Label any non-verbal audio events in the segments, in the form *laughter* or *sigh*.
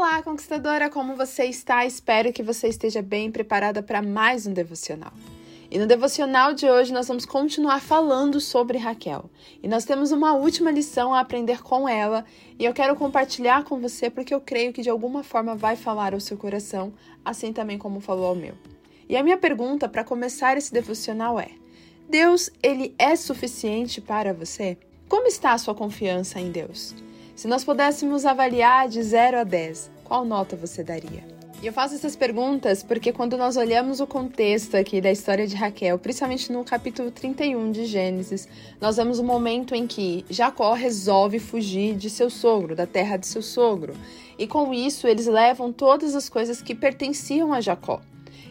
Olá, conquistadora, como você está? Espero que você esteja bem preparada para mais um devocional. E no devocional de hoje nós vamos continuar falando sobre Raquel. E nós temos uma última lição a aprender com ela, e eu quero compartilhar com você porque eu creio que de alguma forma vai falar ao seu coração, assim também como falou ao meu. E a minha pergunta para começar esse devocional é: Deus, ele é suficiente para você? Como está a sua confiança em Deus? Se nós pudéssemos avaliar de 0 a 10, qual nota você daria? E eu faço essas perguntas porque quando nós olhamos o contexto aqui da história de Raquel, principalmente no capítulo 31 de Gênesis, nós vemos o um momento em que Jacó resolve fugir de seu sogro, da terra de seu sogro. E com isso, eles levam todas as coisas que pertenciam a Jacó.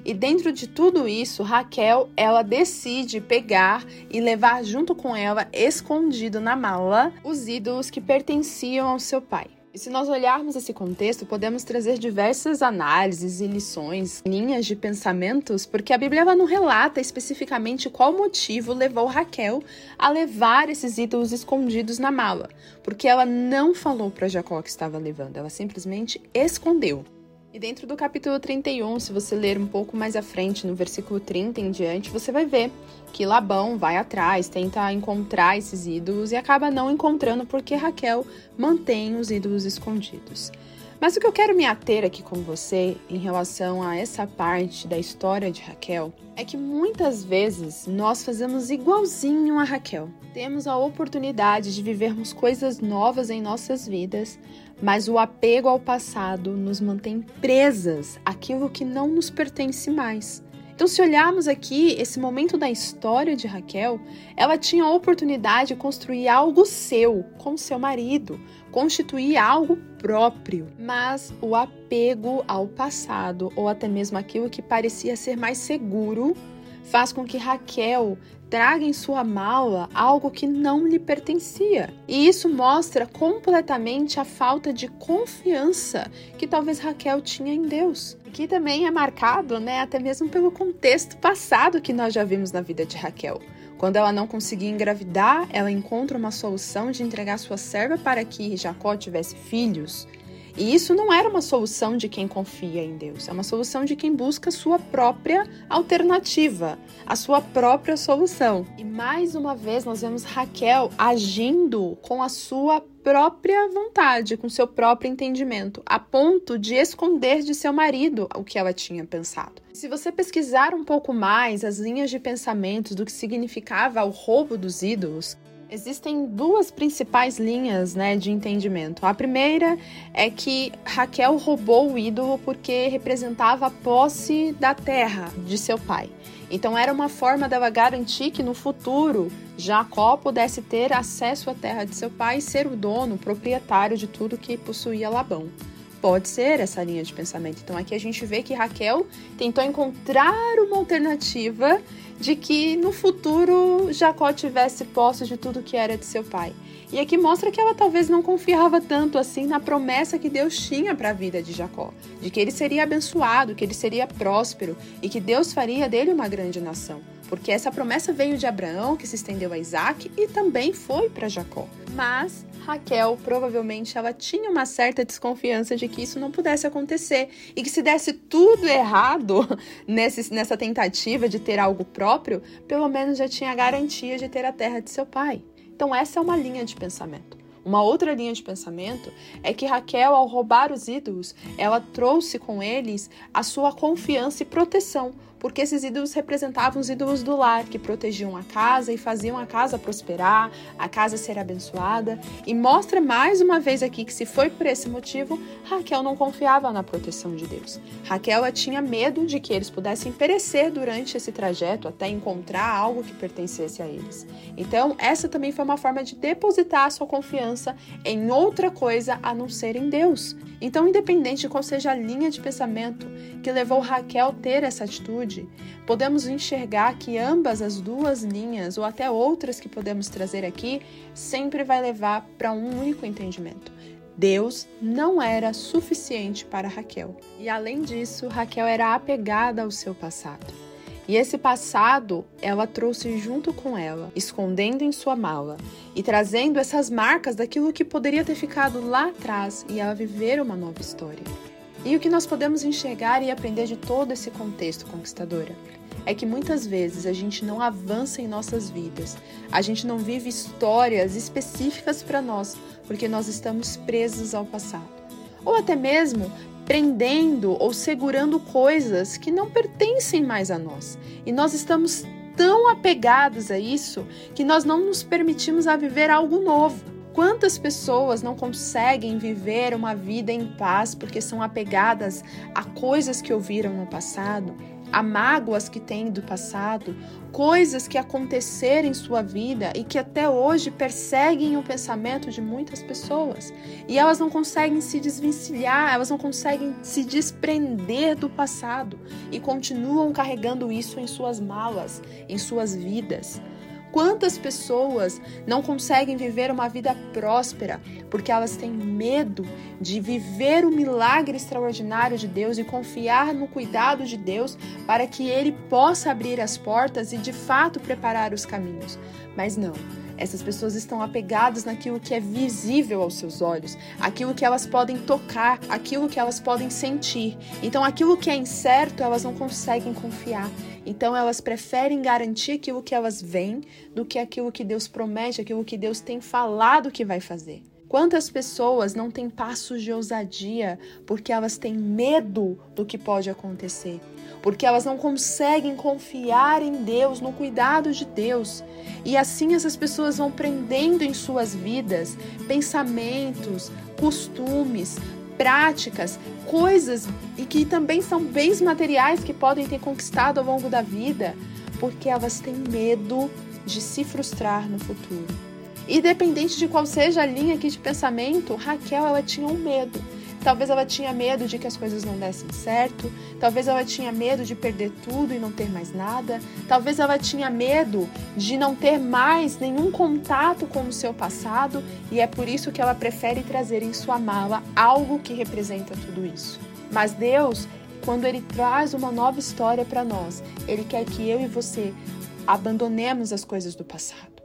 E dentro de tudo isso, Raquel, ela decide pegar e levar junto com ela, escondido na mala, os ídolos que pertenciam ao seu pai. E se nós olharmos esse contexto, podemos trazer diversas análises e lições, linhas de pensamentos, porque a Bíblia não relata especificamente qual motivo levou Raquel a levar esses ídolos escondidos na mala, porque ela não falou para Jacó que estava levando, ela simplesmente escondeu. E dentro do capítulo 31, se você ler um pouco mais à frente, no versículo 30 em diante, você vai ver que Labão vai atrás, tenta encontrar esses ídolos e acaba não encontrando porque Raquel mantém os ídolos escondidos. Mas o que eu quero me ater aqui com você em relação a essa parte da história de Raquel é que muitas vezes nós fazemos igualzinho a Raquel. Temos a oportunidade de vivermos coisas novas em nossas vidas, mas o apego ao passado nos mantém presas àquilo que não nos pertence mais. Então, se olharmos aqui esse momento da história de Raquel, ela tinha a oportunidade de construir algo seu com seu marido, constituir algo próprio, mas o apego ao passado ou até mesmo aquilo que parecia ser mais seguro faz com que Raquel traga em sua mala algo que não lhe pertencia. E isso mostra completamente a falta de confiança que talvez Raquel tinha em Deus. Que também é marcado, né, até mesmo pelo contexto passado que nós já vimos na vida de Raquel. Quando ela não conseguia engravidar, ela encontra uma solução de entregar sua serva para que Jacó tivesse filhos. E isso não era uma solução de quem confia em Deus, é uma solução de quem busca sua própria alternativa, a sua própria solução. E mais uma vez nós vemos Raquel agindo com a sua própria vontade, com seu próprio entendimento, a ponto de esconder de seu marido o que ela tinha pensado. Se você pesquisar um pouco mais as linhas de pensamentos do que significava o roubo dos ídolos, Existem duas principais linhas né, de entendimento. A primeira é que Raquel roubou o ídolo porque representava a posse da terra de seu pai. Então era uma forma dela garantir que no futuro Jacó pudesse ter acesso à terra de seu pai e ser o dono, proprietário de tudo que possuía Labão. Pode ser essa linha de pensamento. Então aqui a gente vê que Raquel tentou encontrar uma alternativa de que no futuro Jacó tivesse posse de tudo que era de seu pai. E aqui mostra que ela talvez não confiava tanto assim na promessa que Deus tinha para a vida de Jacó, de que ele seria abençoado, que ele seria próspero e que Deus faria dele uma grande nação. Porque essa promessa veio de Abraão, que se estendeu a Isaac e também foi para Jacó. Mas Raquel provavelmente ela tinha uma certa desconfiança de que isso não pudesse acontecer e que se desse tudo errado *laughs* nesse, nessa tentativa de ter algo próprio, pelo menos já tinha a garantia de ter a terra de seu pai. Então essa é uma linha de pensamento. Uma outra linha de pensamento é que Raquel, ao roubar os ídolos, ela trouxe com eles a sua confiança e proteção, porque esses ídolos representavam os ídolos do lar, que protegiam a casa e faziam a casa prosperar, a casa ser abençoada. E mostra mais uma vez aqui que, se foi por esse motivo, Raquel não confiava na proteção de Deus. Raquel tinha medo de que eles pudessem perecer durante esse trajeto até encontrar algo que pertencesse a eles. Então, essa também foi uma forma de depositar sua confiança em outra coisa a não ser em Deus. Então, independente de qual seja a linha de pensamento que levou Raquel a ter essa atitude, atitude, podemos enxergar que ambas as duas linhas, ou até outras que podemos trazer aqui, sempre vai levar para um único entendimento. Deus não era suficiente para Raquel. E além disso, Raquel era apegada ao seu passado. E esse passado ela trouxe junto com ela, escondendo em sua mala e trazendo essas marcas daquilo que poderia ter ficado lá atrás e ela viver uma nova história. E o que nós podemos enxergar e aprender de todo esse contexto conquistadora é que muitas vezes a gente não avança em nossas vidas, a gente não vive histórias específicas para nós, porque nós estamos presos ao passado. Ou até mesmo prendendo ou segurando coisas que não pertencem mais a nós. E nós estamos tão apegados a isso que nós não nos permitimos a viver algo novo. Quantas pessoas não conseguem viver uma vida em paz porque são apegadas a coisas que ouviram no passado, a mágoas que têm do passado, coisas que aconteceram em sua vida e que até hoje perseguem o pensamento de muitas pessoas. E elas não conseguem se desvencilhar, elas não conseguem se desprender do passado e continuam carregando isso em suas malas, em suas vidas. Quantas pessoas não conseguem viver uma vida próspera porque elas têm medo de viver o milagre extraordinário de Deus e confiar no cuidado de Deus para que Ele possa abrir as portas e de fato preparar os caminhos? Mas não. Essas pessoas estão apegadas naquilo que é visível aos seus olhos, aquilo que elas podem tocar, aquilo que elas podem sentir. Então, aquilo que é incerto, elas não conseguem confiar. Então, elas preferem garantir aquilo que elas veem do que aquilo que Deus promete, aquilo que Deus tem falado que vai fazer. Quantas pessoas não têm passos de ousadia porque elas têm medo do que pode acontecer? Porque elas não conseguem confiar em Deus, no cuidado de Deus. E assim essas pessoas vão prendendo em suas vidas pensamentos, costumes, práticas, coisas e que também são bens materiais que podem ter conquistado ao longo da vida, porque elas têm medo de se frustrar no futuro. Independente de qual seja a linha aqui de pensamento, Raquel ela tinha um medo. Talvez ela tinha medo de que as coisas não dessem certo, talvez ela tinha medo de perder tudo e não ter mais nada, talvez ela tinha medo de não ter mais nenhum contato com o seu passado e é por isso que ela prefere trazer em sua mala algo que representa tudo isso. Mas Deus, quando ele traz uma nova história para nós, ele quer que eu e você abandonemos as coisas do passado.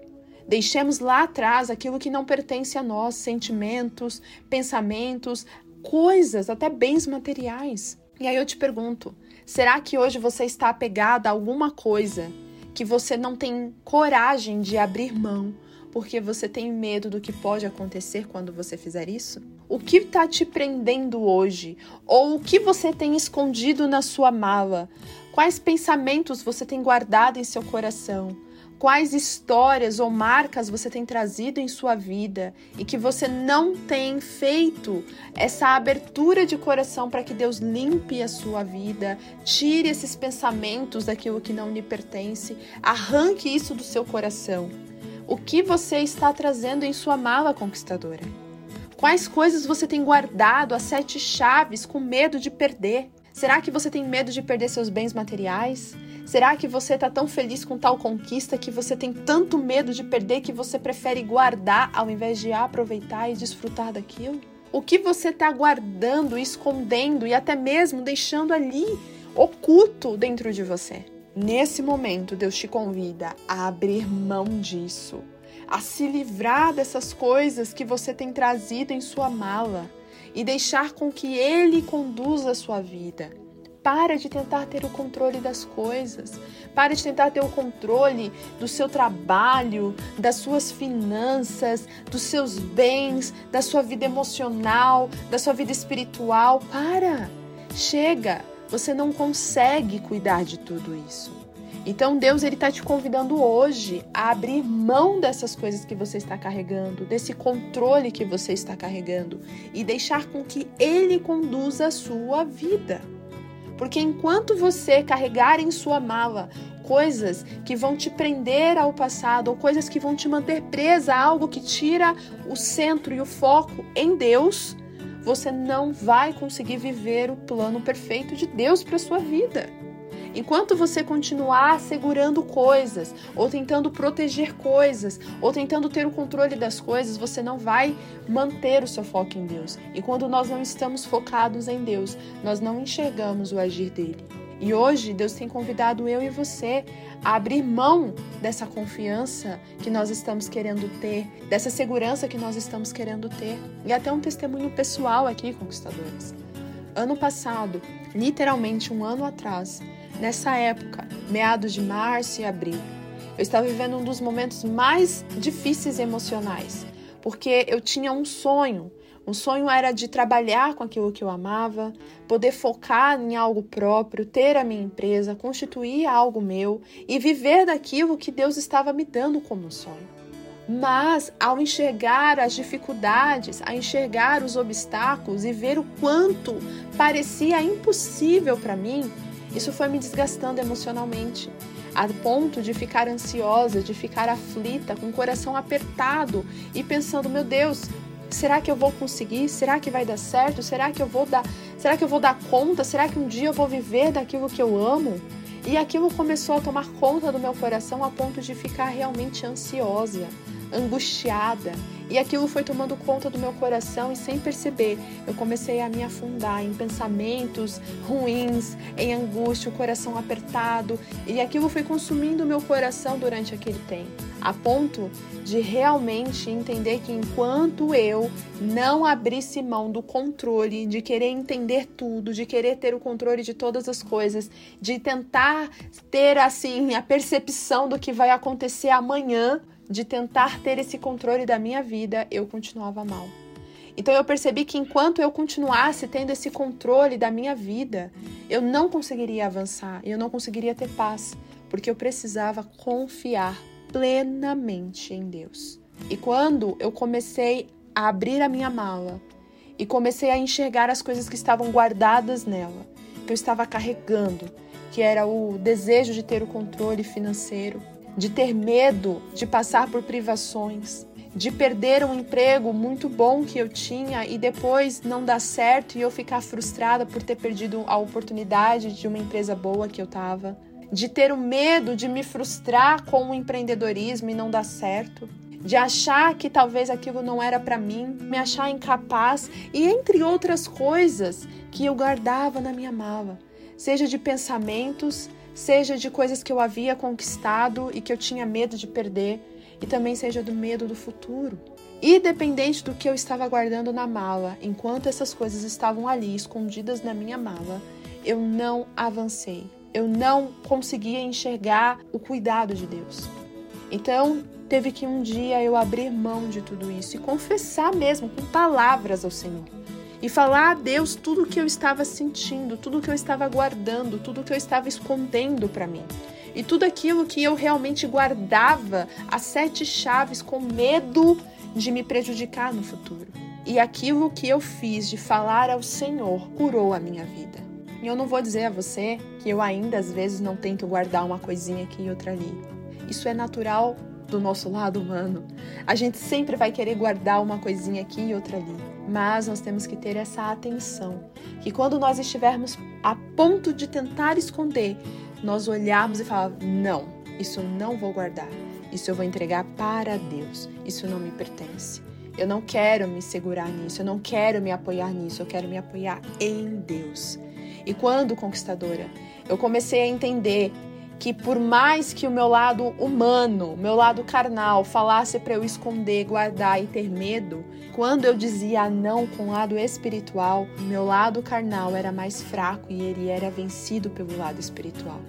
Deixemos lá atrás aquilo que não pertence a nós, sentimentos, pensamentos, coisas, até bens materiais. E aí eu te pergunto: será que hoje você está apegada a alguma coisa que você não tem coragem de abrir mão porque você tem medo do que pode acontecer quando você fizer isso? O que está te prendendo hoje? Ou o que você tem escondido na sua mala? Quais pensamentos você tem guardado em seu coração? Quais histórias ou marcas você tem trazido em sua vida e que você não tem feito essa abertura de coração para que Deus limpe a sua vida, tire esses pensamentos daquilo que não lhe pertence, arranque isso do seu coração. O que você está trazendo em sua mala conquistadora? Quais coisas você tem guardado a sete chaves com medo de perder? Será que você tem medo de perder seus bens materiais? Será que você está tão feliz com tal conquista que você tem tanto medo de perder que você prefere guardar ao invés de aproveitar e desfrutar daquilo? O que você está guardando, escondendo e até mesmo deixando ali oculto dentro de você? Nesse momento, Deus te convida a abrir mão disso, a se livrar dessas coisas que você tem trazido em sua mala e deixar com que Ele conduza a sua vida. Para de tentar ter o controle das coisas. Para de tentar ter o controle do seu trabalho, das suas finanças, dos seus bens, da sua vida emocional, da sua vida espiritual. Para! Chega! Você não consegue cuidar de tudo isso. Então Deus ele está te convidando hoje a abrir mão dessas coisas que você está carregando, desse controle que você está carregando e deixar com que Ele conduza a sua vida. Porque enquanto você carregar em sua mala coisas que vão te prender ao passado ou coisas que vão te manter presa a algo que tira o centro e o foco em Deus, você não vai conseguir viver o plano perfeito de Deus para sua vida. Enquanto você continuar segurando coisas, ou tentando proteger coisas, ou tentando ter o controle das coisas, você não vai manter o seu foco em Deus. E quando nós não estamos focados em Deus, nós não enxergamos o agir dele. E hoje Deus tem convidado eu e você a abrir mão dessa confiança que nós estamos querendo ter, dessa segurança que nós estamos querendo ter. E até um testemunho pessoal aqui, conquistadores. Ano passado, literalmente um ano atrás, nessa época, meados de março e abril, eu estava vivendo um dos momentos mais difíceis emocionais, porque eu tinha um sonho. Um sonho era de trabalhar com aquilo que eu amava, poder focar em algo próprio, ter a minha empresa, constituir algo meu e viver daquilo que Deus estava me dando como um sonho. Mas ao enxergar as dificuldades, a enxergar os obstáculos e ver o quanto parecia impossível para mim, isso foi me desgastando emocionalmente a ponto de ficar ansiosa, de ficar aflita, com o coração apertado e pensando: meu Deus, será que eu vou conseguir? Será que vai dar certo? Será que eu vou dar? Será que eu vou dar conta? Será que um dia eu vou viver daquilo que eu amo? E aquilo começou a tomar conta do meu coração a ponto de ficar realmente ansiosa, angustiada. E aquilo foi tomando conta do meu coração e sem perceber, eu comecei a me afundar em pensamentos ruins, em angústia, o coração apertado, e aquilo foi consumindo o meu coração durante aquele tempo, a ponto de realmente entender que enquanto eu não abrisse mão do controle, de querer entender tudo, de querer ter o controle de todas as coisas, de tentar ter assim a percepção do que vai acontecer amanhã, de tentar ter esse controle da minha vida, eu continuava mal. Então eu percebi que enquanto eu continuasse tendo esse controle da minha vida, eu não conseguiria avançar, eu não conseguiria ter paz, porque eu precisava confiar plenamente em Deus. E quando eu comecei a abrir a minha mala e comecei a enxergar as coisas que estavam guardadas nela, que eu estava carregando, que era o desejo de ter o controle financeiro, de ter medo de passar por privações, de perder um emprego muito bom que eu tinha e depois não dar certo e eu ficar frustrada por ter perdido a oportunidade de uma empresa boa que eu estava, de ter o medo de me frustrar com o empreendedorismo e não dar certo, de achar que talvez aquilo não era para mim, me achar incapaz e entre outras coisas que eu guardava na minha mala, seja de pensamentos, seja de coisas que eu havia conquistado e que eu tinha medo de perder, e também seja do medo do futuro. Independente do que eu estava guardando na mala, enquanto essas coisas estavam ali escondidas na minha mala, eu não avancei. Eu não conseguia enxergar o cuidado de Deus. Então, teve que um dia eu abrir mão de tudo isso e confessar mesmo com palavras ao Senhor e falar a Deus tudo o que eu estava sentindo, tudo o que eu estava guardando, tudo o que eu estava escondendo para mim. E tudo aquilo que eu realmente guardava a sete chaves com medo de me prejudicar no futuro. E aquilo que eu fiz de falar ao Senhor curou a minha vida. E eu não vou dizer a você que eu ainda às vezes não tento guardar uma coisinha aqui e outra ali. Isso é natural do nosso lado humano. A gente sempre vai querer guardar uma coisinha aqui e outra ali. Mas nós temos que ter essa atenção, que quando nós estivermos a ponto de tentar esconder, nós olharmos e falar: não, isso eu não vou guardar, isso eu vou entregar para Deus, isso não me pertence. Eu não quero me segurar nisso, eu não quero me apoiar nisso, eu quero me apoiar em Deus. E quando, conquistadora, eu comecei a entender que por mais que o meu lado humano, meu lado carnal, falasse para eu esconder, guardar e ter medo, quando eu dizia não com o lado espiritual, meu lado carnal era mais fraco e ele era vencido pelo lado espiritual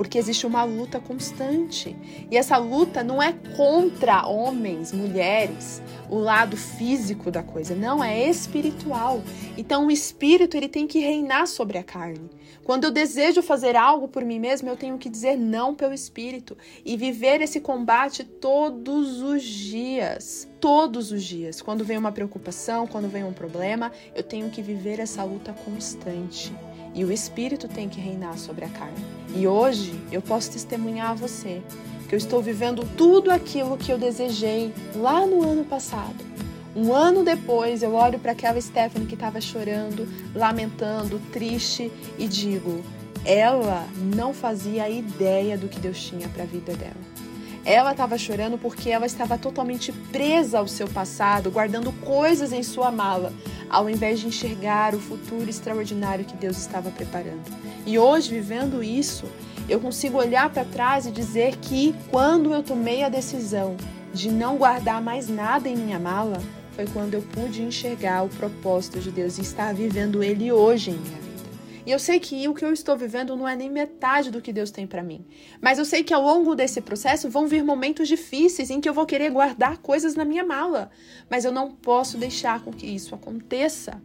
porque existe uma luta constante. E essa luta não é contra homens, mulheres, o lado físico da coisa, não, é espiritual. Então o espírito ele tem que reinar sobre a carne. Quando eu desejo fazer algo por mim mesmo, eu tenho que dizer não pelo espírito e viver esse combate todos os dias. Todos os dias. Quando vem uma preocupação, quando vem um problema, eu tenho que viver essa luta constante e o Espírito tem que reinar sobre a carne. E hoje eu posso testemunhar a você que eu estou vivendo tudo aquilo que eu desejei lá no ano passado. Um ano depois, eu olho para aquela Stephanie que estava chorando, lamentando, triste e digo: ela não fazia ideia do que Deus tinha para a vida dela. Ela estava chorando porque ela estava totalmente presa ao seu passado, guardando coisas em sua mala, ao invés de enxergar o futuro extraordinário que Deus estava preparando. E hoje, vivendo isso, eu consigo olhar para trás e dizer que quando eu tomei a decisão de não guardar mais nada em minha mala, foi quando eu pude enxergar o propósito de Deus e estar vivendo ele hoje em minha vida. E eu sei que o que eu estou vivendo não é nem metade do que Deus tem para mim. Mas eu sei que ao longo desse processo vão vir momentos difíceis em que eu vou querer guardar coisas na minha mala. Mas eu não posso deixar com que isso aconteça.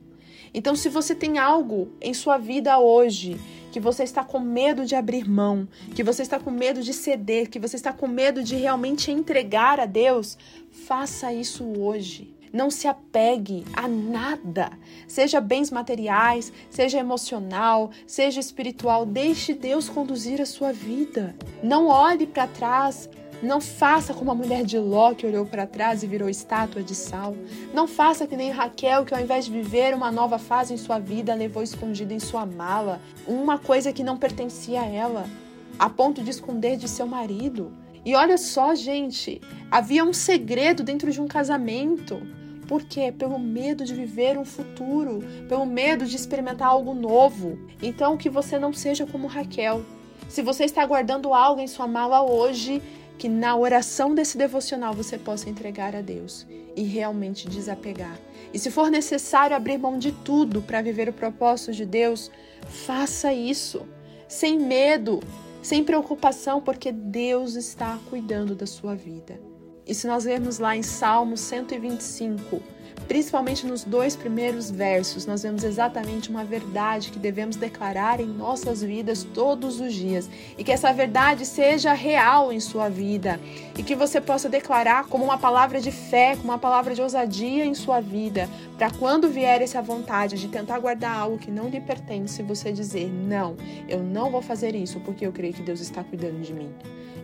Então, se você tem algo em sua vida hoje que você está com medo de abrir mão, que você está com medo de ceder, que você está com medo de realmente entregar a Deus, faça isso hoje. Não se apegue a nada, seja bens materiais, seja emocional, seja espiritual. Deixe Deus conduzir a sua vida. Não olhe para trás. Não faça como a mulher de Ló que olhou para trás e virou estátua de sal. Não faça que nem Raquel que ao invés de viver uma nova fase em sua vida, levou escondida em sua mala uma coisa que não pertencia a ela, a ponto de esconder de seu marido. E olha só, gente, havia um segredo dentro de um casamento. Por quê? Pelo medo de viver um futuro, pelo medo de experimentar algo novo. Então, que você não seja como Raquel. Se você está guardando algo em sua mala hoje, que na oração desse devocional você possa entregar a Deus e realmente desapegar. E se for necessário abrir mão de tudo para viver o propósito de Deus, faça isso, sem medo, sem preocupação, porque Deus está cuidando da sua vida. E se nós lermos lá em Salmo 125, principalmente nos dois primeiros versos, nós vemos exatamente uma verdade que devemos declarar em nossas vidas todos os dias. E que essa verdade seja real em sua vida. E que você possa declarar como uma palavra de fé, como uma palavra de ousadia em sua vida, para quando vier essa vontade de tentar guardar algo que não lhe pertence, você dizer: Não, eu não vou fazer isso porque eu creio que Deus está cuidando de mim.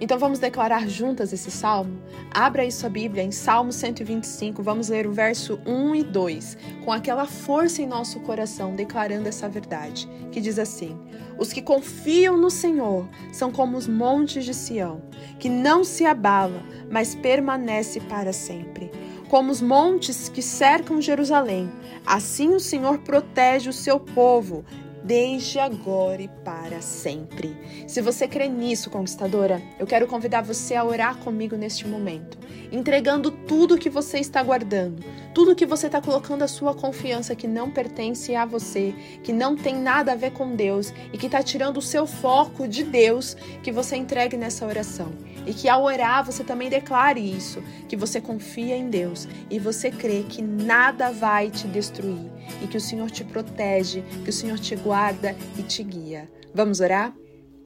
Então vamos declarar juntas esse salmo? Abra aí sua Bíblia em Salmo 125, vamos ler o verso 1 e 2, com aquela força em nosso coração, declarando essa verdade, que diz assim: Os que confiam no Senhor são como os montes de Sião, que não se abala, mas permanece para sempre. Como os montes que cercam Jerusalém, assim o Senhor protege o seu povo desde agora e para sempre. Se você crê nisso, conquistadora, eu quero convidar você a orar comigo neste momento, entregando tudo que você está guardando, tudo que você está colocando a sua confiança que não pertence a você, que não tem nada a ver com Deus e que está tirando o seu foco de Deus, que você entregue nessa oração. E que ao orar você também declare isso, que você confia em Deus e você crê que nada vai te destruir e que o Senhor te protege, que o Senhor te guarda e te guia. Vamos orar?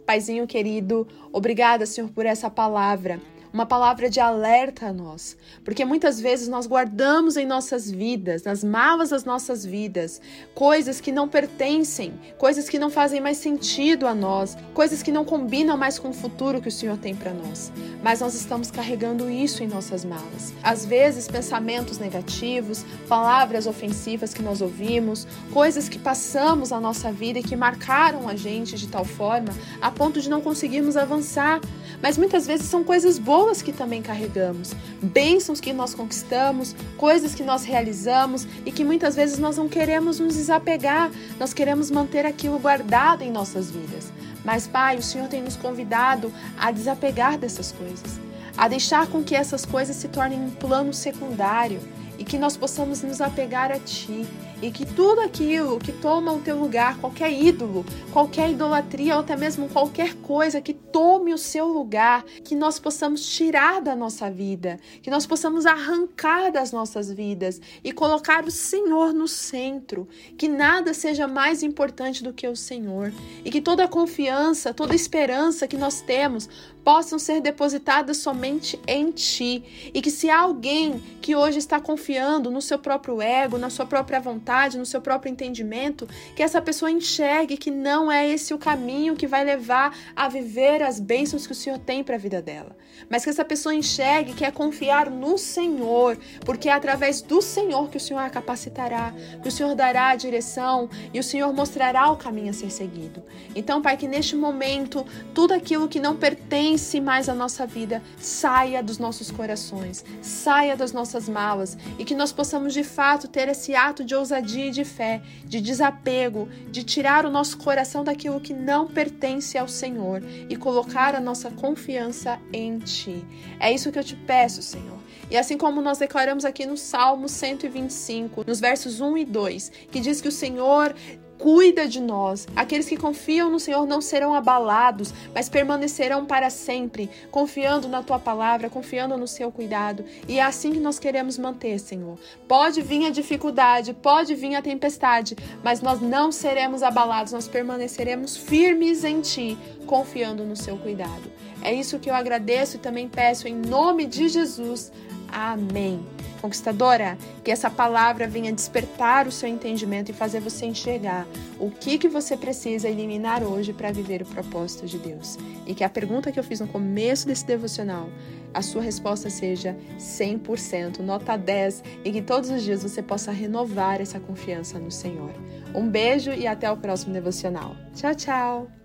Paizinho querido, obrigada, Senhor, por essa palavra uma palavra de alerta a nós, porque muitas vezes nós guardamos em nossas vidas, nas malas das nossas vidas, coisas que não pertencem, coisas que não fazem mais sentido a nós, coisas que não combinam mais com o futuro que o Senhor tem para nós. Mas nós estamos carregando isso em nossas malas. Às vezes, pensamentos negativos, palavras ofensivas que nós ouvimos, coisas que passamos na nossa vida e que marcaram a gente de tal forma a ponto de não conseguirmos avançar. Mas muitas vezes são coisas boas pessoas que também carregamos, bênçãos que nós conquistamos, coisas que nós realizamos e que muitas vezes nós não queremos nos desapegar, nós queremos manter aquilo guardado em nossas vidas. Mas, Pai, o Senhor tem nos convidado a desapegar dessas coisas, a deixar com que essas coisas se tornem um plano secundário e que nós possamos nos apegar a Ti e que tudo aquilo que toma o teu lugar, qualquer ídolo, qualquer idolatria ou até mesmo qualquer coisa que tome o seu lugar, que nós possamos tirar da nossa vida, que nós possamos arrancar das nossas vidas e colocar o Senhor no centro, que nada seja mais importante do que o Senhor e que toda confiança, toda esperança que nós temos possam ser depositadas somente em Ti e que se há alguém que hoje está confiando no seu próprio ego, na sua própria vontade, vontade, no seu próprio entendimento, que essa pessoa enxergue que não é esse o caminho que vai levar a viver as bênçãos que o Senhor tem para a vida dela. Mas que essa pessoa enxergue que é confiar no Senhor, porque é através do Senhor que o Senhor a capacitará, que o Senhor dará a direção e o Senhor mostrará o caminho a ser seguido. Então, Pai, que neste momento tudo aquilo que não pertence mais à nossa vida saia dos nossos corações, saia das nossas malas e que nós possamos de fato ter esse ato de ousadia e de fé, de desapego, de tirar o nosso coração daquilo que não pertence ao Senhor e colocar a nossa confiança em Ti. É isso que eu te peço, Senhor. E assim como nós declaramos aqui no Salmo 125, nos versos 1 e 2, que diz que o Senhor cuida de nós. Aqueles que confiam no Senhor não serão abalados, mas permanecerão para sempre, confiando na tua palavra, confiando no seu cuidado. E é assim que nós queremos manter, Senhor. Pode vir a dificuldade, pode vir a tempestade, mas nós não seremos abalados, nós permaneceremos firmes em ti, confiando no seu cuidado. É isso que eu agradeço e também peço em nome de Jesus. Amém. Conquistadora, que essa palavra venha despertar o seu entendimento e fazer você enxergar o que, que você precisa eliminar hoje para viver o propósito de Deus. E que a pergunta que eu fiz no começo desse devocional, a sua resposta seja 100%, nota 10, e que todos os dias você possa renovar essa confiança no Senhor. Um beijo e até o próximo devocional. Tchau, tchau!